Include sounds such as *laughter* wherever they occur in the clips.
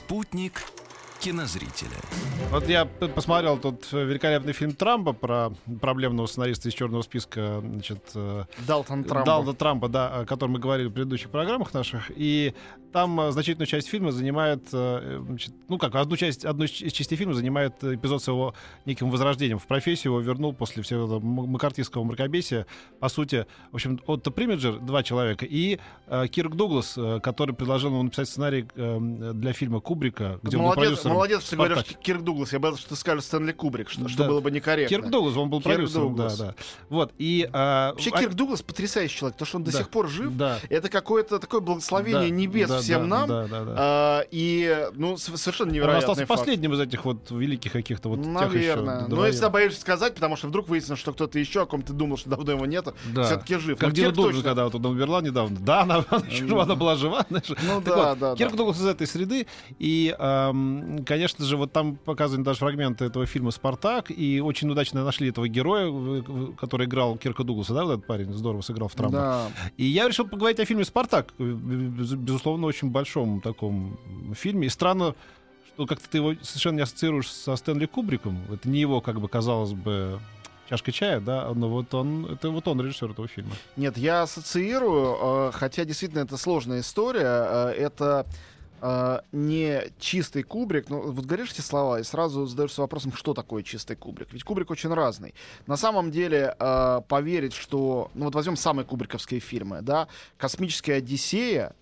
Спутник кинозрителя. Вот я посмотрел тут великолепный фильм Трампа про проблемного сценариста из черного списка, значит, э, Далтон Трамп. Дональда Трампа, да, о котором мы говорили в предыдущих программах наших. И там э, значительную часть фильма занимает, э, значит, ну как, одну часть, одну из частей фильма занимает эпизод с его неким возрождением. В профессию его вернул после всего этого м- маккартистского мракобесия. По сути, в общем, Отто Примиджер, два человека, и э, Кирк Дуглас, э, который предложил ему написать сценарий э, для фильма Кубрика, где он был Молодец, что ты говоришь. Кирк Дуглас. Я боялся, что ты скажешь Стэнли Кубрик, что, что Да. было бы некорректно. Кирк Дуглас, он был Кирк продюсером, да, Дуглас. да. Вот, и... а, Вообще, а- Кирк Дуглас потрясающий человек, то, что он до Да. сих пор жив. Да. Это какое-то такое благословение Да, небес да, всем да, нам. да, да, да. А, и, ну, совершенно Он невероятный остался факт. последним из этих вот великих каких-то вот тех еще Наверное. Но я всегда боюсь сказать, потому что вдруг выяснится, что кто-то еще, о ком ты думал, что давно его нету, Да. все-таки жив. Как Дина Дуглас, когда вот она умерла недавно. Да, она, она она была жива. знаешь. Ну Так да, вот, да, Кирк да. Дуглас из этой среды. И, ам, конечно же, вот там показаны даже фрагменты этого фильма «Спартак». И очень удачно нашли этого героя, который играл Кирка Дугласа, да, вот этот парень здорово сыграл в Трампа. Да. И я решил поговорить о фильме «Спартак». э, без- Безусловно, очень большом таком фильме. И странно, что как-то ты его совершенно не ассоциируешь со Стэнли Кубриком. Это не его, как бы, казалось бы, чашка чая, да, но вот он, это вот он режиссер этого фильма. Нет, я ассоциирую, э, хотя действительно это сложная история. э, Это э, не чистый кубрик. Ну, вот говоришь эти слова и сразу задаешься вопросом, что такое чистый кубрик. Ведь кубрик очень разный. На самом деле э, поверить, что... Ну вот возьмем самые кубриковские фильмы, да? «Космическая Одиссея»,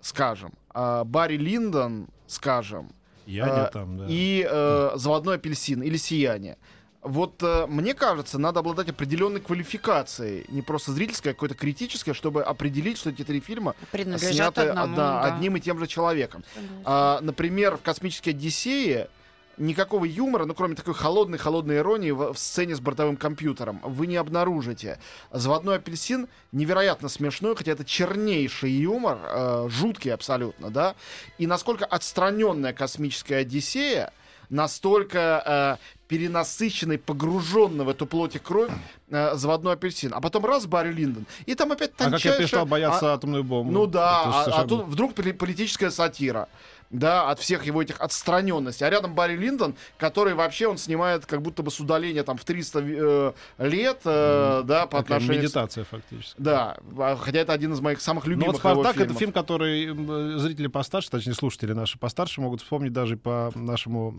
скажем, э, «Барри Линдон», скажем, Я А, там, да. и э, «Заводной апельсин» или «Сияние». Вот э, мне кажется, надо обладать определенной квалификацией, не просто зрительской, а какой-то критической, чтобы определить, что эти три фильма сняты одному, да, да. одним и тем же человеком. А, например, в «Космической Одиссее» никакого юмора, ну, кроме такой холодной-холодной иронии в, в сцене с бортовым компьютером, вы не обнаружите. «Заводной апельсин» невероятно смешной, хотя это чернейший юмор, э, жуткий абсолютно, да? И насколько отстраненная «Космическая Одиссея», настолько э, перенасыщенный, погруженный в эту плоть и кровь э, заводной апельсин. А потом раз Барри Линдон. И там опять а как я тончайшая... перестал бояться а- атомную бомбу. ну да, а, а тут вдруг поли- политическая сатира. Да, от всех его этих отстраненностей. А рядом Барри Линдон, который вообще он снимает как будто бы с удаления там в 300 э, лет, э, да, по Такая отношению... медитация фактически. Да, а, хотя это один из моих самых Ну любимых вот «Спартак» это фильм, который зрители постарше, точнее слушатели наши постарше могут вспомнить даже по нашему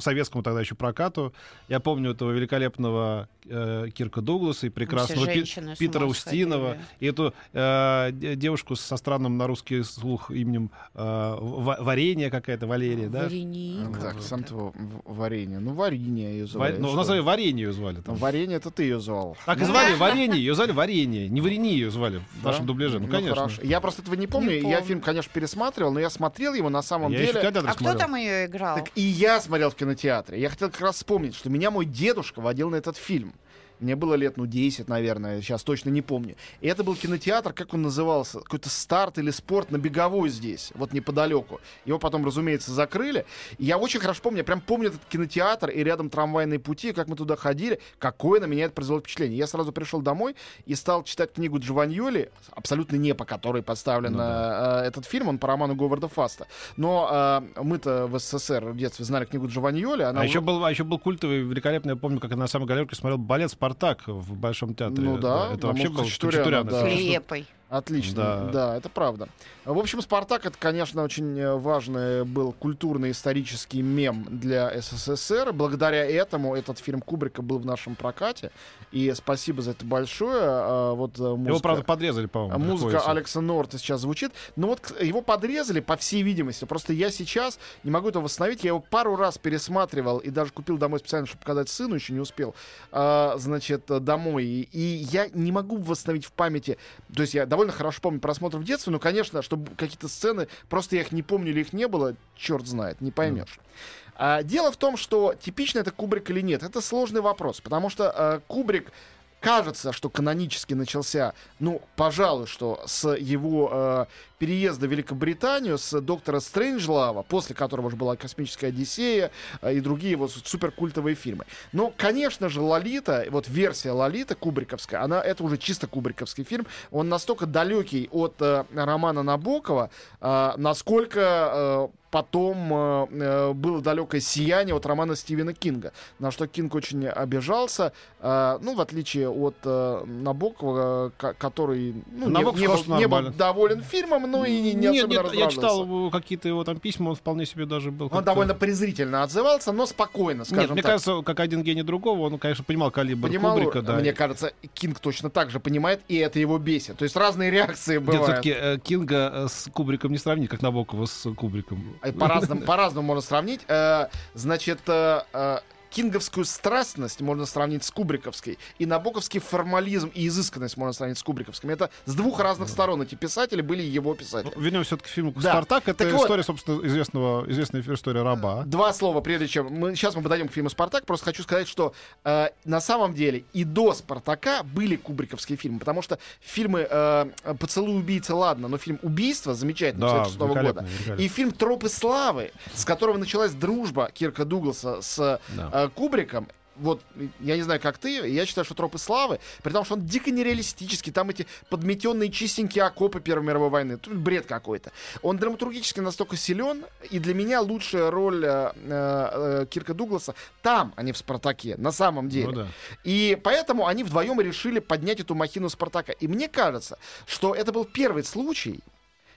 советскому тогда еще прокату. Я помню этого великолепного э, Кирка Дугласа и прекрасного Пи- Питера Устинова сходили. и эту э, де- девушку со странным на русский слух именем э, Ва- Варенье какая-то, Валерия, да? Варенье. Так, сам твоего варенье. Ну, варенье ее Ва- звали. Ну, что? на самом деле Варенье ее звали. Ну, Там. варенье это ты ее звал. Так и звали Варенье, ее звали Варенье. Не Варенье ее звали в Да? нашем дубляже. Ну, конечно. хорошо. Я просто этого не помню. Не Я фильм, конечно, пересматривал, но я смотрел его на самом Я деле. А кто там ее играл? Так и я смотрел в кинотеатре. Я хотел как раз вспомнить, что меня мой дедушка водил на этот фильм. Мне было лет, ну, 10, наверное, сейчас точно не помню. И это был кинотеатр, как он назывался? Какой-то старт или спорт на Беговой здесь, вот неподалеку. Его потом, разумеется, закрыли. И я очень хорошо помню, я прям помню этот кинотеатр и рядом трамвайные пути, как мы туда ходили, какое на меня это произвело впечатление. Я сразу пришел домой и стал читать книгу Джованьоли, абсолютно не по которой поставлен Ну э, этот фильм, он по роману Говарда Фаста. Но э, мы-то в СССР в детстве знали книгу Джованьоли. Она А уже- еще был, а еще был культовый, великолепный, я помню, как я на самой галерке смотрел балет «Спартак» в Большом театре. Ну да, это вообще был Хачатуряна, да. Свирепый. Отлично, Да. да. это правда. В общем, «Спартак» — это, конечно, очень э, важный был культурно-исторический мем для СССР. Благодаря этому этот фильм Кубрика был в нашем прокате. И спасибо за это большое. А, Вот э, Его, музыка- правда, подрезали, а по-моему. Музыка приходится. Алекса Норта сейчас звучит. Но вот его подрезали, по всей видимости. Просто я сейчас не могу это восстановить. Я его пару раз пересматривал и даже купил домой специально, чтобы показать сыну, еще не успел. а, значит, домой. И я не могу восстановить в памяти. То есть я довольно хорошо помню просмотр в детстве, но, конечно, чтобы какие-то сцены, просто я их не помню или их не было, черт знает, не поймешь. А, дело в том, что типично это Кубрик или нет, это сложный вопрос, потому что э, Кубрик кажется, что канонически начался, ну, пожалуй, что с его э, переезда в Великобританию, с доктора Стрэнджлава, после которого же была «Космическая Одиссея» э, и другие его суперкультовые фильмы. Но, конечно же, «Лолита», вот версия «Лолита» кубриковская, она, это уже чисто кубриковский фильм, он настолько далекий от э, романа Набокова, э, насколько э, потом э, э, было далекое сияние от романа Стивена Кинга, на что Кинг очень обижался, э, ну, в отличие от э, Набокова, э, ко- который ну, не- Набоков не, был, не был доволен фильмом, ну и не, не Нет, нет, я читал какие-то его там письма, он вполне себе даже был. Он довольно презрительно отзывался, но спокойно, скажем Нет, мне так. кажется, как один гений другого, он, конечно, понимал калибр Понимал, Кубрика, да. мне кажется, Кинг точно так же понимает, и это его бесит. То есть разные реакции Нет, бывают. все-таки Кинга э, с Кубриком не сравнить, как Набокова с Кубриком. По-разному, по-разному можно сравнить. Э, значит, э, э, кинговскую страстность можно сравнить с кубриковской, и набоковский формализм и изысканность можно сравнить с кубриковским. Это с двух разных сторон. Эти писатели были его писатели. Ну, вернемся все-таки к фильму Да. «Спартак». Это Так вот. история, собственно, известного, известная история раба. Два слова, прежде чем мы сейчас мы подойдем к фильму Спартак, просто хочу сказать, что э, на самом деле и до Спартака были кубриковские фильмы, потому что фильмы э, Поцелуй убийцы, ладно, но фильм Убийство замечательный Да, 56 года. великолепно, великолепно. И фильм Тропы славы, с которого началась дружба Кирка Дугласа с Да. э, Кубриком. Вот, я не знаю, как ты, я считаю, что Тропы славы, при том, что он дико нереалистический, там эти подметенные чистенькие окопы Первой мировой войны, тут бред какой-то. Он драматургически настолько силен, и для меня лучшая роль э, э, э, Кирка Дугласа там, а не в Спартаке, на самом деле. Ну да. И поэтому они вдвоем решили поднять эту махину Спартака. И мне кажется, что это был первый случай,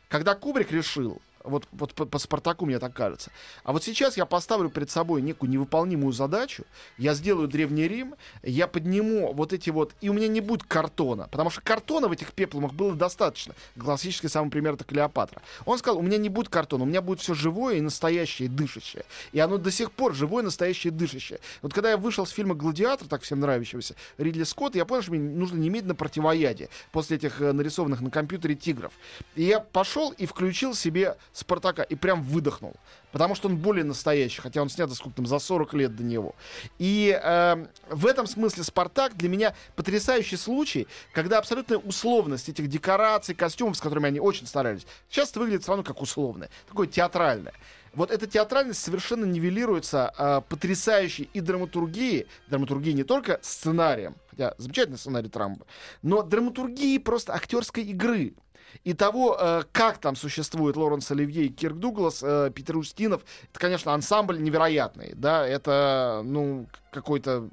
когда Кубрик решил, вот, вот по, по Спартаку мне так кажется. А вот сейчас я поставлю перед собой некую невыполнимую задачу. Я сделаю Древний Рим, я подниму вот эти вот... И у меня не будет картона. Потому что картона в этих пеплумах было достаточно. Классический самый пример это Клеопатра. Он сказал, у меня не будет картона, у меня будет все живое и настоящее, и дышащее. И оно до сих пор живое, настоящее, и дышащее. Вот когда я вышел с фильма «Гладиатор», так всем нравящегося, Ридли Скотта, я понял, что мне нужно немедленно противоядие после этих э, нарисованных на компьютере тигров. И я пошел и включил себе Спартака и прям выдохнул. Потому что он более настоящий, хотя он снят сколько там, за 40 лет до него. И э, в этом смысле Спартак для меня потрясающий случай, когда абсолютная условность этих декораций, костюмов, с которыми они очень старались, сейчас выглядит все равно как условное, такое театральное. Вот эта театральность совершенно нивелируется э, потрясающей и драматургией, драматургией не только сценарием, хотя замечательный сценарий Трамба, но драматургией просто актерской игры и того, э, как там существует Лоренс Оливье и Кирк Дуглас, э, Питер Устинов, это, конечно, ансамбль невероятный, да, это, ну, какой-то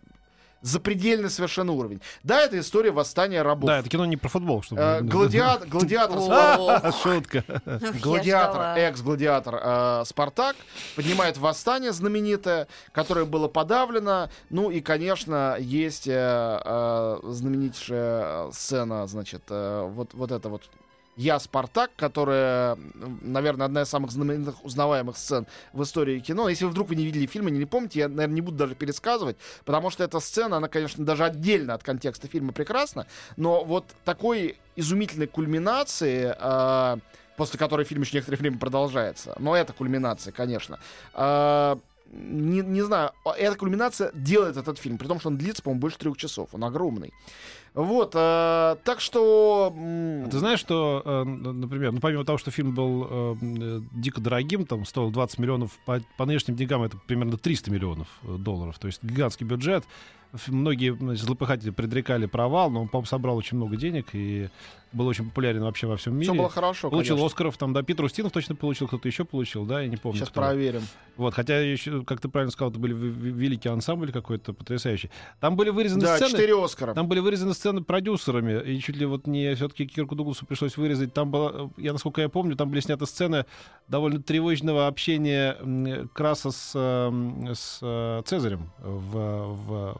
запредельный совершенно уровень. Да, это история восстания рабов. Да, это кино не про футбол, чтобы... Э, гладиат- *laughs* гладиатор, *laughs* Шутка. Гладиатор, экс-гладиатор Спартак поднимает восстание знаменитое, которое было подавлено. Ну и, конечно, есть знаменитейшая сцена, значит, вот, вот это вот я Спартак, которая, наверное, одна из самых знаменитых узнаваемых сцен в истории кино. Если вдруг вы не видели фильма, не помните, я, наверное, не буду даже пересказывать, потому что эта сцена, она, конечно, даже отдельно от контекста фильма прекрасна, но вот такой изумительной кульминации, э, после которой фильм еще некоторое время продолжается, но это кульминация, конечно, э, не, не знаю, а эта кульминация делает этот фильм, при том, что он длится, по-моему, больше трех часов, он огромный. Вот, э, так что... А Ты знаешь, что, э, например, ну, помимо того, что фильм был э, э, дико дорогим, там стоил 20 миллионов, по, по нынешним деньгам это примерно 300 миллионов э, долларов, то есть гигантский бюджет. Многие значит, злопыхатели предрекали провал, но он, по-моему, собрал очень много денег и был очень популярен вообще во всем мире. Все было хорошо, Получил конечно. Оскаров, там, да, Питер Устинов точно получил, кто-то еще получил, да, я не помню. Сейчас кто. проверим. Вот, хотя еще, как ты правильно сказал, это были великий ансамбль какой-то потрясающий. Там были вырезаны Да, сцены. четыре Оскара. Там были вырезаны сцены сцены продюсерами, и чуть ли вот не все-таки Кирку Дугласу пришлось вырезать. Там было, я насколько я помню, там были сняты сцены довольно тревожного общения Краса с, э, с э, Цезарем в- в-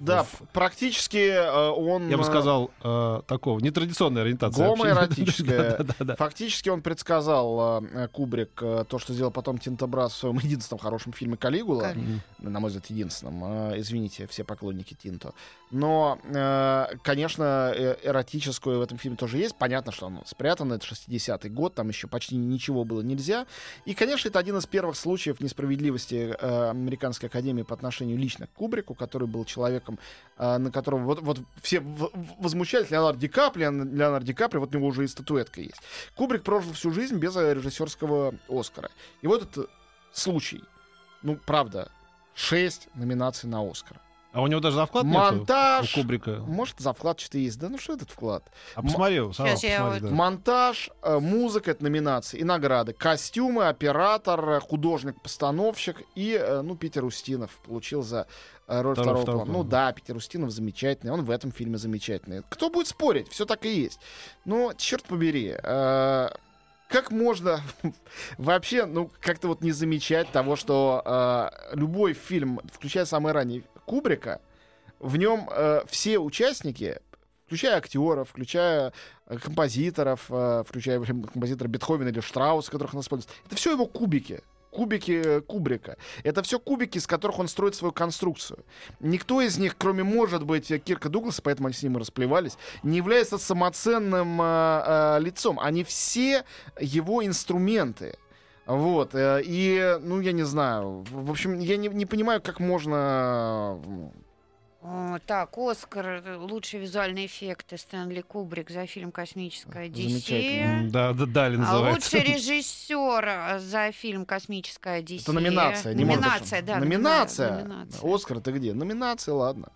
Да, в- практически э, он... я бы э, сказал, э, такого, нетрадиционной ориентации. Гомоэротическая. *laughs* Да, да, да, да. Фактически он предсказал э, Кубрик э, то, что сделал потом Тинтобрас в своем *laughs* единственном хорошем фильме «Калигула». На мой взгляд, единственном. Э, Извините, все поклонники Тинто. Но, э, конечно, эротическую в этом фильме тоже есть. Понятно, что оно спрятано. Это 60-й год, там еще почти ничего было нельзя. И, конечно, это один из первых случаев несправедливости э, Американской Академии по отношению лично к Кубрику, который был человеком, э, на которого вот, вот все возмущались. Леонардо Ди Каприо, Леонардо Ди Каприо, вот у него уже и статуэтка есть. Кубрик прожил всю жизнь без э, режиссерского Оскара. И вот этот случай. Ну, правда, шесть номинаций на Оскар. А у него даже за вклад нету, Монтаж. у Кубрика. Может, за вклад что-то есть. Да ну что этот вклад? А посмотри, Щас я посмотри, вот- да. Монтаж, э, музыка — это номинации. И награды. Костюмы, оператор, э, художник-постановщик. И, ну, Питер Устинов получил за роль Второй- второго второго плана. Ну да, Питер Устинов замечательный. Он в этом фильме замечательный. Кто будет спорить? Все так и есть. Но, черт побери, э, как можно *laughs* вообще, ну, как-то вот не замечать того, что э, любой фильм, включая самый ранний Кубрика, в нем э, все участники, включая актеров, включая э, композиторов, э, включая блин, композитора Бетховена или Штрауса, которых он использует, это все его кубики. Кубики э, Кубрика. Это все кубики, из которых он строит свою конструкцию. Никто из них, кроме, может быть, э, Кирка Дугласа, поэтому они с ним и расплевались, не является самоценным э, э, лицом. Они все его инструменты. Вот. э, И, ну, я не знаю. В общем, я не, не понимаю, как можно... О, так, Оскар, э, лучшие визуальные эффекты Стэнли Кубрик за фильм «Космическая. Одиссея». Да, да, Дали А называется. лучший режиссер э, за фильм «Космическая Одиссея». Это номинация. не может. Номинация, да. Номинация. номинация. Оскар, ты где? Номинация, ладно.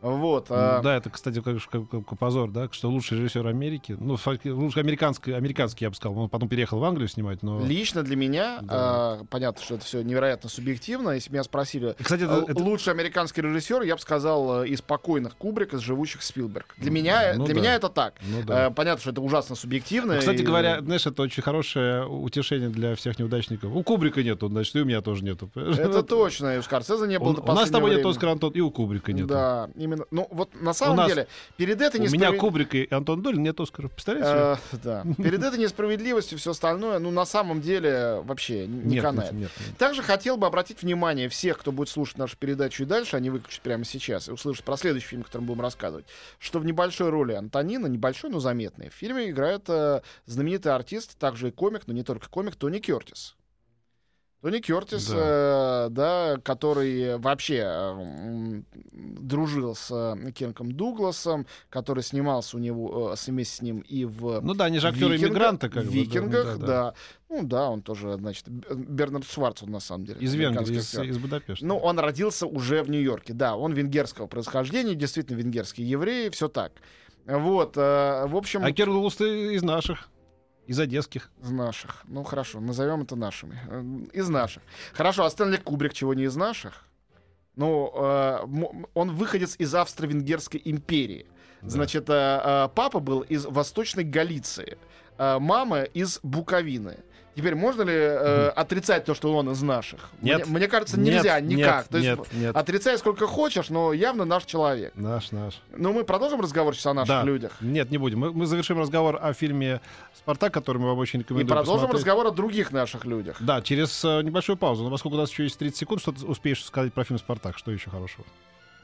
Вот. а, Да, это, кстати, как, как- как позор, да, что лучший режиссер Америки, ну, лучший американский, американский, я бы сказал, он потом переехал в Англию снимать, но... Лично для меня, Да. а, понятно, что это все невероятно субъективно. Если меня спросили, И, Кстати, это, это- лучший американский режиссер, я бы сказал, э, из покойных Кубрик, из живущих Спилберг. Для меня, Ну для да. меня это так. ну да. Э, Понятно, что это ужасно субъективно. Ну, Кстати и- говоря, знаешь, это очень хорошее утешение для всех неудачников. У Кубрика нету, значит, и у меня тоже нету. это точно. И у Скорсезе не было у нас с тобой последнего нет. Оскара, Антон, и у Кубрика нет. Да, именно. Ну, вот на самом нас- деле, перед этой У меня Кубрик и Антон Долин нет Оскара. Представляете? Э, да. Перед этой несправедливостью все остальное, ну, на самом деле, вообще не нет, канает. нет, нет. Также хотел бы обратить внимание всех, кто будет слушать нашу передачу и дальше, они выключат прямо сейчас и услышат про следующий фильм, о котором будем рассказывать, что в небольшой роли Антонина, небольшой, но заметной, в фильме играет э, знаменитый артист, также и комик, но не только комик, Тони Кертис. Тони Кертис, Да. э, да, который вообще э, дружил с э, Кенком Дугласом, который снимался у него э, с- вместе с ним и в Ну да, они же актеры иммигранты, как бы. да, «Викингах», да, да, Ну да, он тоже, значит, Б- Бернард Шварц он на самом деле. Из Венгрии, из, из Будапешта. Ну, он родился уже в Нью-Йорке, да, он венгерского происхождения, действительно венгерский еврей, все так. Вот, э, в общем, А Кирилл из наших, из одесских. из наших. Ну, хорошо, назовем это нашими. Э, Из наших. Хорошо, а Стэнли Кубрик чего не из наших? Ну, э, он выходец из Австро-Венгерской империи. Да. Значит, э, э, папа был из Восточной Галиции, э, мама из Буковины. Теперь можно ли э, отрицать то, что он из наших? Нет. Мне, мне кажется, нельзя Нет, никак. Нет, то есть, нет, нет. Отрицай сколько хочешь, но явно наш человек. Наш, наш. Ну, мы продолжим разговор сейчас о наших Да. людях. Нет, не будем. Мы, мы завершим разговор о фильме «Спартак», который мы вам очень И рекомендуем продолжим посмотреть. разговор о других наших людях. Да, через э, небольшую паузу. Но поскольку у нас еще есть 30 секунд, что ты успеешь сказать про фильм «Спартак»? Что еще хорошего?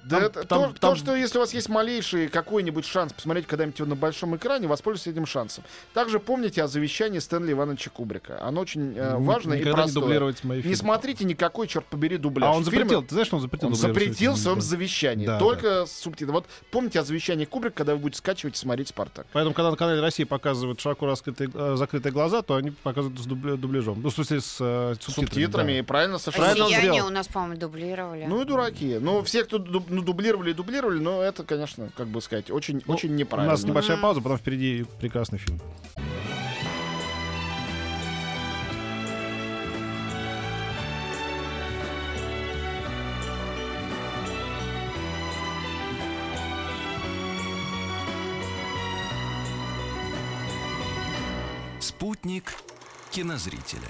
Да Там- это там- то, то, там- что если у вас есть малейший какой-нибудь шанс посмотреть когда-нибудь его на большом экране, воспользуйтесь этим шансом. Также помните о завещании Стэнли Ивановича Кубрика. Оно очень э, важно и Никогда не простое. дублировать мои фильмы. Не смотрите никакой, черт побери, дубляж. А он Фильмы- запретил, ты знаешь, что он запретил? Он запретил в своем Да. завещании. Да, только с субтитрами. Вот помните о завещании Кубрика, когда вы будете скачивать и смотреть «Спартак». Поэтому, когда на канале России показывают широко раскрытые, э, закрытые глаза, то они показывают с дубля- дубляжом. Ну, в смысле, с э, субтитрами. субтитрами, и да. правильно, А «Сияние» сделал. у нас, по-моему, дублировали. Ну и дураки. Ну, все, кто дуб- ну, дублировали и дублировали, но это, конечно, как бы сказать, очень, ну, очень неправильно. У нас небольшая пауза, потом впереди прекрасный фильм. Спутник кинозрителя.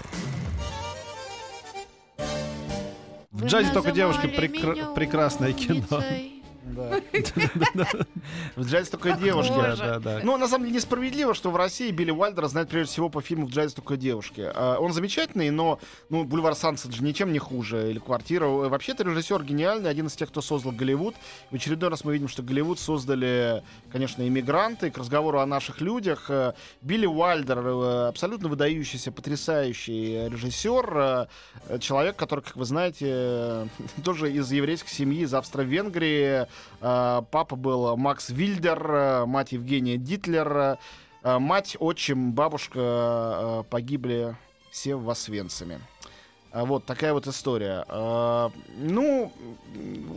В джазе только девушки прекра- прекрасное кино. В джазе только девушки. Да, да, да. Ну, на самом деле, несправедливо, что в России Билли Уайлдера знают прежде всего по фильму «В джазе только девушки». А, Он замечательный, но ну, «Бульвар Сансет» же ничем не хуже. Или «Квартира». Вообще-то режиссер гениальный, один из тех, кто создал Голливуд. В очередной раз мы видим, что Голливуд создали, конечно, иммигранты. К разговору о наших людях. э, Билли Уайлдер э, абсолютно выдающийся, потрясающий режиссер. э, Человек, который, как вы знаете, *laughs* тоже из еврейской семьи, из Австро-Венгрии. Папа был Макс Вильдер, э, мать Евгения Дитлер. э, Мать, отчим, бабушка э, погибли все в Освенциме. Вот такая вот история. Ну,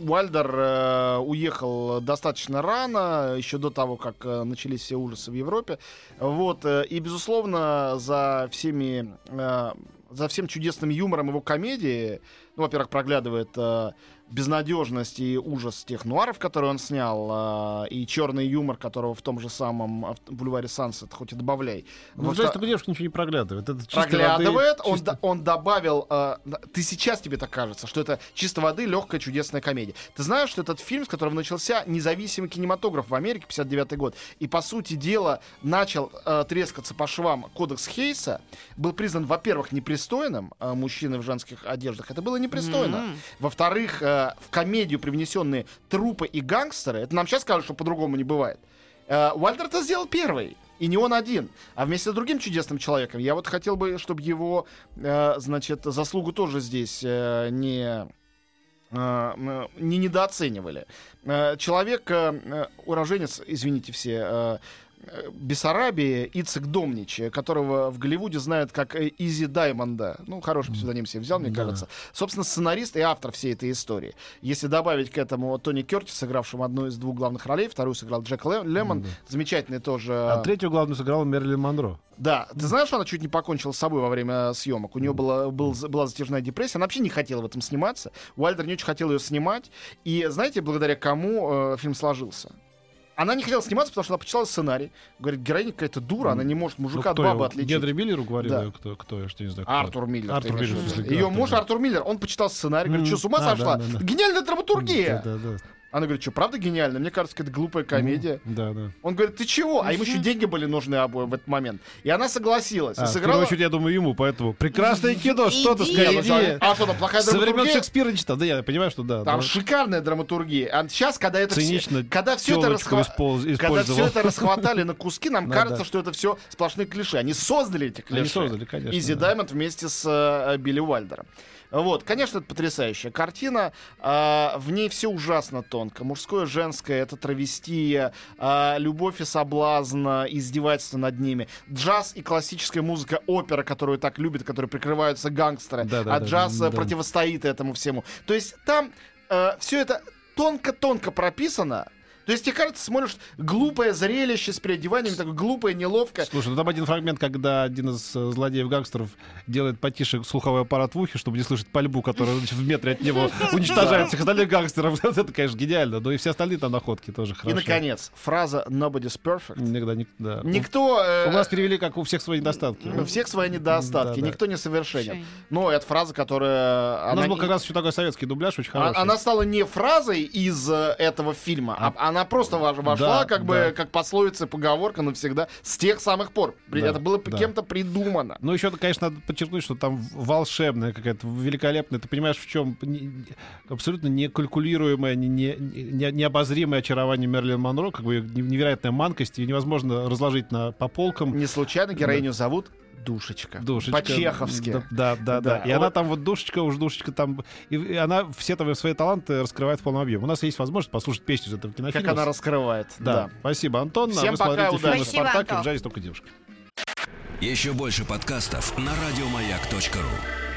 Уальдер уехал достаточно рано, еще до того, как начались все ужасы в Европе. Вот, и, безусловно, за всеми, за всем чудесным юмором его комедии, ну, во-первых, проглядывает безнадежность и ужас тех нуаров, которые он снял, э, и черный юмор, которого в том же самом бульваре Сансет, хоть и добавляй. Ну, джазе только девушки ничего не проглядывает. Это проглядывает, воды он, чисто- он добавил... э, ты сейчас тебе так кажется, что это чисто воды легкая чудесная комедия. Ты знаешь, что этот фильм, с которого начался независимый кинематограф в Америке, 59 год, и, по сути дела, начал э, трескаться по швам кодекс Хейса, был признан, во-первых, непристойным э, мужчиной в женских одеждах. Это было непристойно. М. Во-вторых, э, в комедию привнесенные трупы и гангстеры, это нам сейчас скажут, что по-другому не бывает. Э, это сделал первый. И не он один, а вместе с другим чудесным человеком. Я вот хотел бы, чтобы его, э, значит, заслугу тоже здесь э, не, э, не недооценивали. Э, человек, э, уроженец, извините все, Бессарабии Ицек Домнич, э, которого в Голливуде знают как э, Изи Даймонда. Ну, хороший псевдоним себе взял, мне Да. кажется. Собственно, сценарист и автор всей этой истории. Если добавить к этому Тони Кертис, сыгравшему одну из двух главных ролей, вторую сыграл Джек Ле- Лемон, Да. замечательный тоже... А третью главную сыграла Мерлин Монро. Да, ты знаешь, она чуть не покончила с собой во время съемок. У нее была, был, была затяжная депрессия. Она вообще не хотела в этом сниматься. Уайлдер не очень хотел ее снимать. И знаете, благодаря кому э, фильм сложился? Она не хотела сниматься, потому что она почитала сценарий. Говорит, героиня какая-то дура, она не может мужика Ну, от бабы его? отличить. Генри Миллеру говорил, Да. кто, кто, я что не знаю. кто. Артур Миллер. Артур Миллер, Ее Артур муж. Артур Миллер, он почитал сценарий, говорит, что, с ума а, да, сошла? да, да. Гениальная драматургия! Да, да, да. Она говорит, что, правда гениально? Мне кажется, это глупая комедия. Да, да. Он говорит, ты чего? А ему еще деньги были нужны обоим в этот момент. И она согласилась. А, и в сыграла... первую очередь, я думаю, ему, поэтому. Прекрасное кино, что ты Иди. скажешь? Ну. А что там, плохая Со времен драматургия? Шекспира не читал. Да, я понимаю, что да. Там но шикарная драматургия. А сейчас, когда это все, Цинично когда все это, расхва- когда все это расхватали на куски, нам Да, кажется, что это все сплошные клише. Они создали эти клише. Они создали, конечно, Изи да. Даймонд вместе с э, Билли Уайлдером. Вот, конечно, это потрясающая картина. А, в ней все ужасно тонко. Мужское, женское, это травестия, а, любовь и соблазн, а, издевательство над ними. Джаз и классическая музыка, опера, которую так любят, которой прикрываются гангстеры. Да-да-да, а джаз э, да. противостоит этому всему. То есть там все это тонко-тонко прописано. То есть тебе кажется, смотришь глупое зрелище с переодеваниями, такое глупое, неловкое. Слушай, ну там один фрагмент, когда один из э, злодеев-гангстеров делает потише слуховой аппарат в ухе, чтобы не слышать пальбу, которая значит, в метре от него *laughs* уничтожает всех остальных гангстеров. *laughs* Это, конечно, гениально. Но и все остальные там находки тоже И, хорошо. наконец, фраза «nobody's perfect». Никогда не... да. Никто... э, У нас перевели, как у всех свои недостатки. у всех свои недостатки, никто не совершенен. Но это фраза, которая... У нас был как раз еще такой советский дубляж, очень а- хороший. Она стала не фразой из э, этого фильма, а, она просто вож- вошла Да, как бы да. как пословица, поговорка навсегда с тех самых пор. Да, это было да. кем-то придумано. Ну, еще, конечно, надо подчеркнуть, что там волшебная какая-то, великолепная. Ты понимаешь, в чем абсолютно некалькулируемое, не, не, не- необозримое очарование Мерлин Монро, как бы невероятная манкость, ее невозможно разложить на, по полкам. Не случайно героиню зовут Душечка. Душечка. По-чеховски. Да, да, да, да. И она Вот. там вот душечка, уж душечка там. И, и она все там свои таланты раскрывает в полном объеме. У нас есть возможность послушать песню из этого кинофильма. Как она раскрывает. Да. Да. Спасибо, Антон. Всем а вы пока, смотрите удачи. Спасибо, «Спартак» и Антон. в джазе только девушки. Еще больше подкастов на радиомаяк.ру.